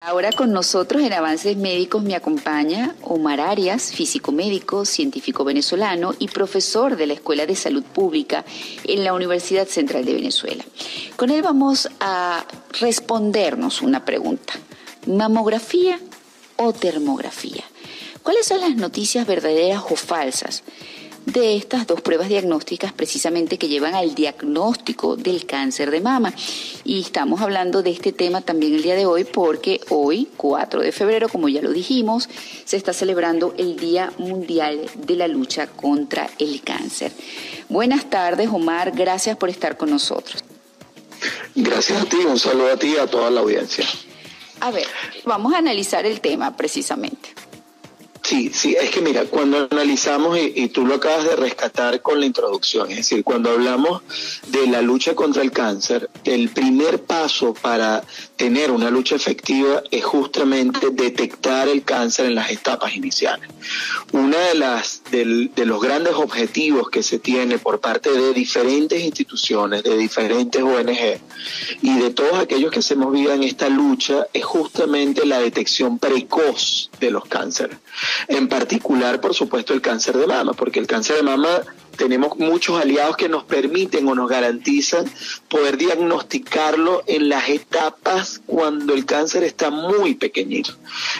Ahora con nosotros en Avances Médicos me acompaña Omar Arias, físico médico, científico venezolano y profesor de la Escuela de Salud Pública en la Universidad Central de Venezuela. Con él vamos a respondernos una pregunta. ¿Mamografía o termografía? ¿Cuáles son las noticias verdaderas o falsas? De estas dos pruebas diagnósticas precisamente que llevan al diagnóstico del cáncer de mama. Y estamos hablando de este tema también el día de hoy porque hoy, 4 de febrero, como ya lo dijimos, se está celebrando el Día Mundial de la Lucha contra el Cáncer. Buenas tardes, Omar, gracias por estar con nosotros. Gracias a ti, un saludo a ti y a toda la audiencia. A ver, vamos a analizar el tema precisamente. Sí, sí, es que mira, cuando analizamos, y, tú lo acabas de rescatar con la introducción, es decir, cuando hablamos de la lucha contra el cáncer, el primer paso para tener una lucha efectiva es justamente detectar el cáncer en las etapas iniciales. Una de las de los grandes objetivos que se tiene por parte de diferentes instituciones, de diferentes ONG y de todos aquellos que se movido en esta lucha es justamente la detección precoz de los cánceres. En particular, por supuesto, el cáncer de mama, porque el cáncer de mama tenemos muchos aliados que nos permiten o nos garantizan poder diagnosticarlo en las etapas cuando el cáncer está muy pequeñito.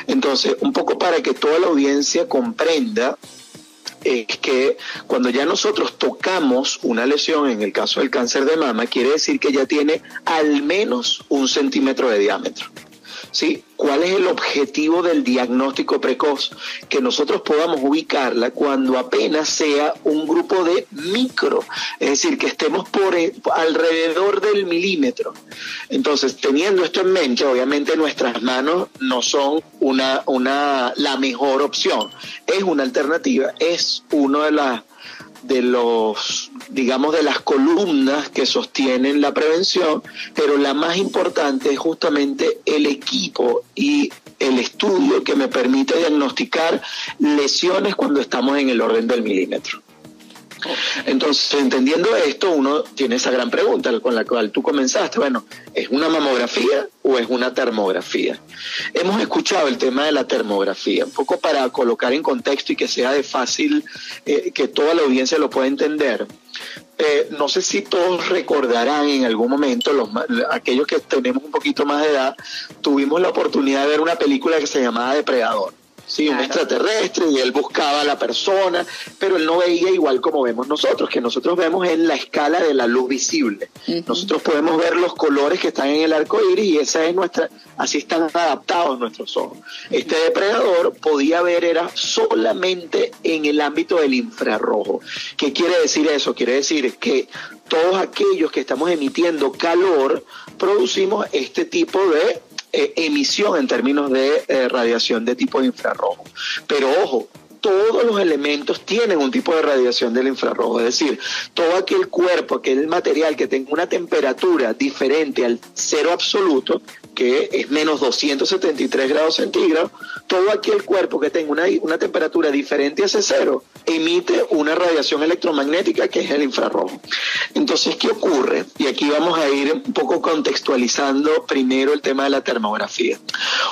Entonces, un poco para que toda la audiencia comprenda es que cuando ya nosotros tocamos una lesión, en el caso del cáncer de mama, quiere decir que ya tiene al menos un centímetro de diámetro. ¿Sí? ¿Cuál es el objetivo del diagnóstico precoz? Que nosotros podamos ubicarla cuando apenas sea un grupo de micro, es decir, que estemos por e, alrededor del milímetro. Entonces, teniendo esto en mente, obviamente nuestras manos no son una, una, la mejor opción. Es una alternativa, es uno de las de los, digamos, de las columnas que sostienen la prevención, pero la más importante es justamente el equipo y el estudio que me permite diagnosticar lesiones cuando estamos en el orden del milímetro. Entonces, entendiendo esto, uno tiene esa gran pregunta con la cual tú comenzaste. Bueno, ¿es una mamografía o es una termografía? Hemos escuchado el tema de la termografía, un poco para colocar en contexto y que sea de fácil, eh, que toda la audiencia lo pueda entender. Eh, no sé si todos recordarán en algún momento, los, aquellos que tenemos un poquito más de edad, tuvimos la oportunidad de ver una película que se llamaba Depredador. Sí, un extraterrestre y él buscaba a la persona, pero él no veía igual como vemos nosotros, que nosotros vemos en la escala de la luz visible. Nosotros podemos ver los colores que están en el arco iris y esa es nuestra, así están adaptados nuestros ojos. Este depredador podía ver era solamente en el ámbito del infrarrojo. ¿Qué quiere decir eso? Quiere decir que todos aquellos que estamos emitiendo calor producimos este tipo de eh, emisión en términos de eh, radiación de tipo infrarrojo. Pero ojo, todos los elementos tienen un tipo de radiación del infrarrojo, es decir, todo aquel cuerpo, aquel material que tenga una temperatura diferente al cero absoluto, que es menos 273 grados centígrados, todo aquel cuerpo que tenga una, una temperatura diferente a ese cero emite una radiación electromagnética que es el infrarrojo. Entonces, ¿qué ocurre? Y aquí vamos a ir un poco contextualizando primero el tema de la termografía.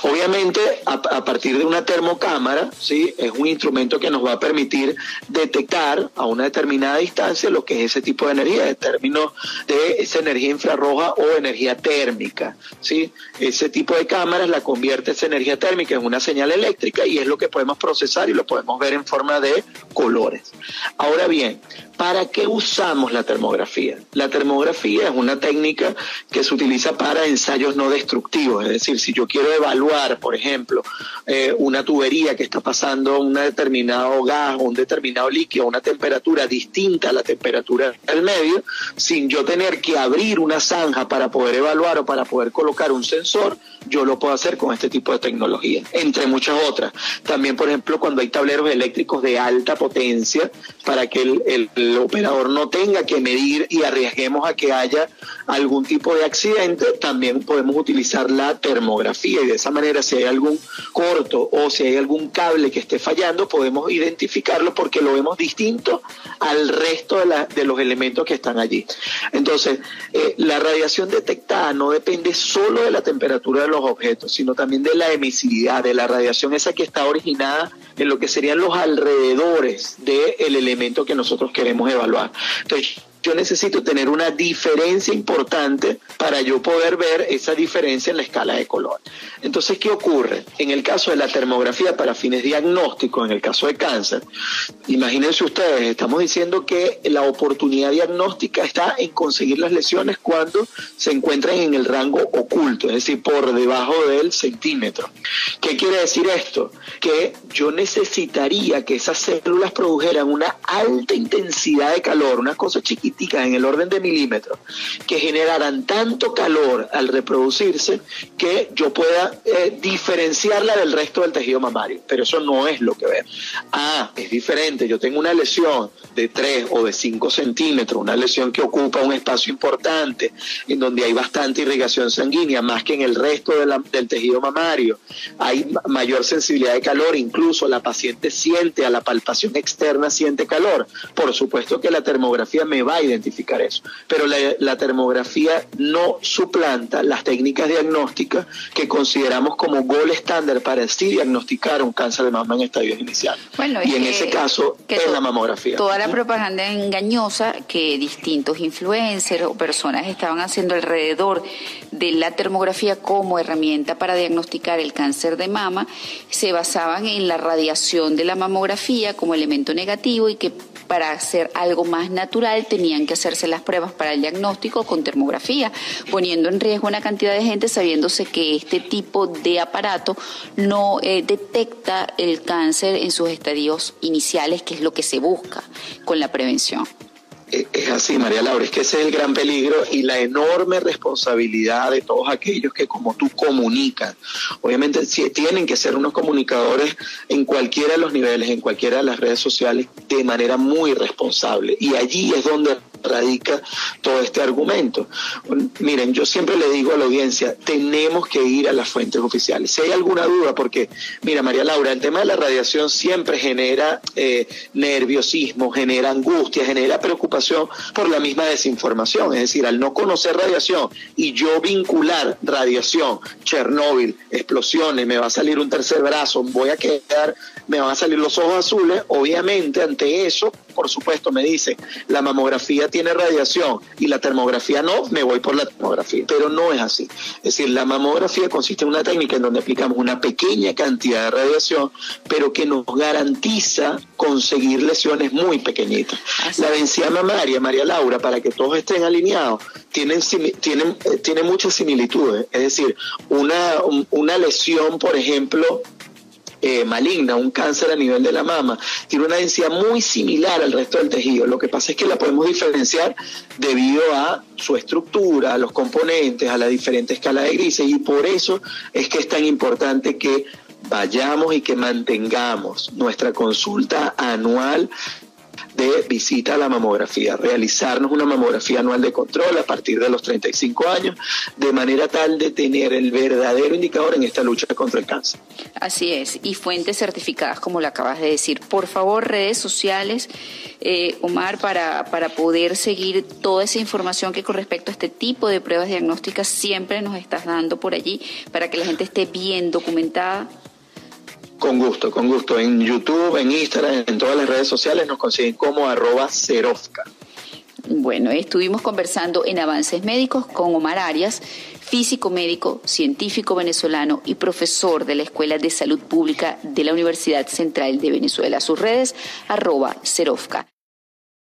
Obviamente, a, partir de una termocámara, ¿sí? es un instrumento que nos va a permitir detectar a una determinada distancia lo que es ese tipo de energía, en términos de esa energía infrarroja o energía térmica. ¿sí? ese tipo de cámaras la convierte esa energía térmica en una señal eléctrica y es lo que podemos procesar y lo podemos ver en forma de Ahora bien, ¿Para qué usamos la termografía? La termografía es una técnica que se utiliza para ensayos no destructivos, es decir, si yo quiero evaluar, por ejemplo, eh, una tubería que está pasando un determinado gas o un determinado líquido a una temperatura distinta a la temperatura del medio, sin yo tener que abrir una zanja para poder evaluar o para poder colocar un sensor, yo lo puedo hacer con este tipo de tecnología, entre muchas otras. También, por ejemplo, cuando hay tableros eléctricos de alta potencia, para que el, operador no tenga que medir y arriesguemos a que haya algún tipo de accidente, también podemos utilizar la termografía y de esa manera si hay algún corto o si hay algún cable que esté fallando, podemos identificarlo porque lo vemos distinto al resto de, de los elementos que están allí. Entonces, eh, la radiación detectada no depende solo de la temperatura de los objetos, sino también de la emisividad, de la radiación esa que está originada en lo que serían los alrededores del elemento que nosotros queremos evaluar. Yo necesito tener una diferencia importante para yo poder ver esa diferencia en la escala de color. Entonces, ¿qué ocurre? En el caso de la termografía para fines diagnósticos, en el caso de cáncer, imagínense ustedes, estamos diciendo que la oportunidad diagnóstica está en conseguir las lesiones cuando se encuentran en el rango oculto, es decir, por debajo del centímetro. ¿Qué quiere decir esto? Que yo necesitaría que esas células produjeran una alta intensidad de calor, una cosa chiquita en el orden de milímetros que generaran tanto calor al reproducirse que yo pueda eh, diferenciarla del resto del tejido mamario. Pero eso no es lo que veo. Ah, es diferente. Yo tengo una lesión de 3 o de 5 centímetros, una lesión que ocupa un espacio importante, en donde hay bastante irrigación sanguínea, más que en el resto del tejido mamario. Hay mayor sensibilidad de calor, incluso la paciente siente a la palpación externa, siente calor. Por supuesto que la termografía me va a identificar eso. Pero la, termografía no suplanta las técnicas diagnósticas que consideramos como gol estándar para sí diagnosticar un cáncer de mama en estadios iniciales. Bueno, y en ese caso es la mamografía. Toda la propaganda engañosa que distintos influencers o personas estaban haciendo alrededor de la termografía como herramienta para diagnosticar el cáncer de mama se basaban en la radiación de la mamografía como elemento negativo y que para hacer algo más natural tenían que hacerse las pruebas para el diagnóstico con termografía, poniendo en riesgo una cantidad de gente sabiéndose que este tipo de aparato no eh, detecta el cáncer en sus estadios iniciales, que es lo que se busca con la prevención. Es así, María Laura, es que ese es el gran peligro y la enorme responsabilidad de todos aquellos que como tú comunican. Obviamente tienen que ser unos comunicadores en cualquiera de los niveles, en cualquiera de las redes sociales, de manera muy responsable. Y allí es donde radica todo este argumento. Miren, yo siempre le digo a la audiencia, tenemos que ir a las fuentes oficiales. Si hay alguna duda, porque, mira, María Laura, el tema de la radiación siempre genera eh, nerviosismo, genera angustia, genera preocupación por la misma desinformación. Es decir, al no conocer radiación y yo vincular radiación, Chernóbil, explosiones, me va a salir un tercer brazo, voy a quedar, me van a salir los ojos azules, obviamente ante eso por supuesto, me dice la mamografía tiene radiación y la termografía no, me voy por la termografía. Pero no es así. Es decir, la mamografía consiste en una técnica en donde aplicamos una pequeña cantidad de radiación, pero que nos garantiza conseguir lesiones muy pequeñitas. La densidad mamaria, María Laura, para que todos estén alineados, tienen, tienen, eh, tiene muchas similitudes. Es decir, una, una lesión, por ejemplo, eh, maligna, un cáncer a nivel de la mama, tiene una densidad muy similar al resto del tejido. Lo que pasa es que la podemos diferenciar debido a su estructura, a los componentes, a la diferente escala de grises y por eso es que es tan importante que vayamos y que mantengamos nuestra consulta anual de visita a la mamografía, realizarnos una mamografía anual de control a partir de los 35 años, de manera tal de tener el verdadero indicador en esta lucha contra el cáncer. Así es, y fuentes certificadas, como lo acabas de decir. Por favor, redes sociales, eh, Omar, para, para poder seguir toda esa información que con respecto a este tipo de pruebas diagnósticas siempre nos estás dando por allí, para que la gente esté bien documentada. Con gusto, con gusto. En YouTube, en Instagram, en todas las redes sociales nos consiguen como arroba. Bueno, estuvimos conversando en Avances Médicos con Omar Arias, físico médico, científico venezolano y profesor de la Escuela de Salud Pública de la Universidad Central de Venezuela. Sus redes, arroba.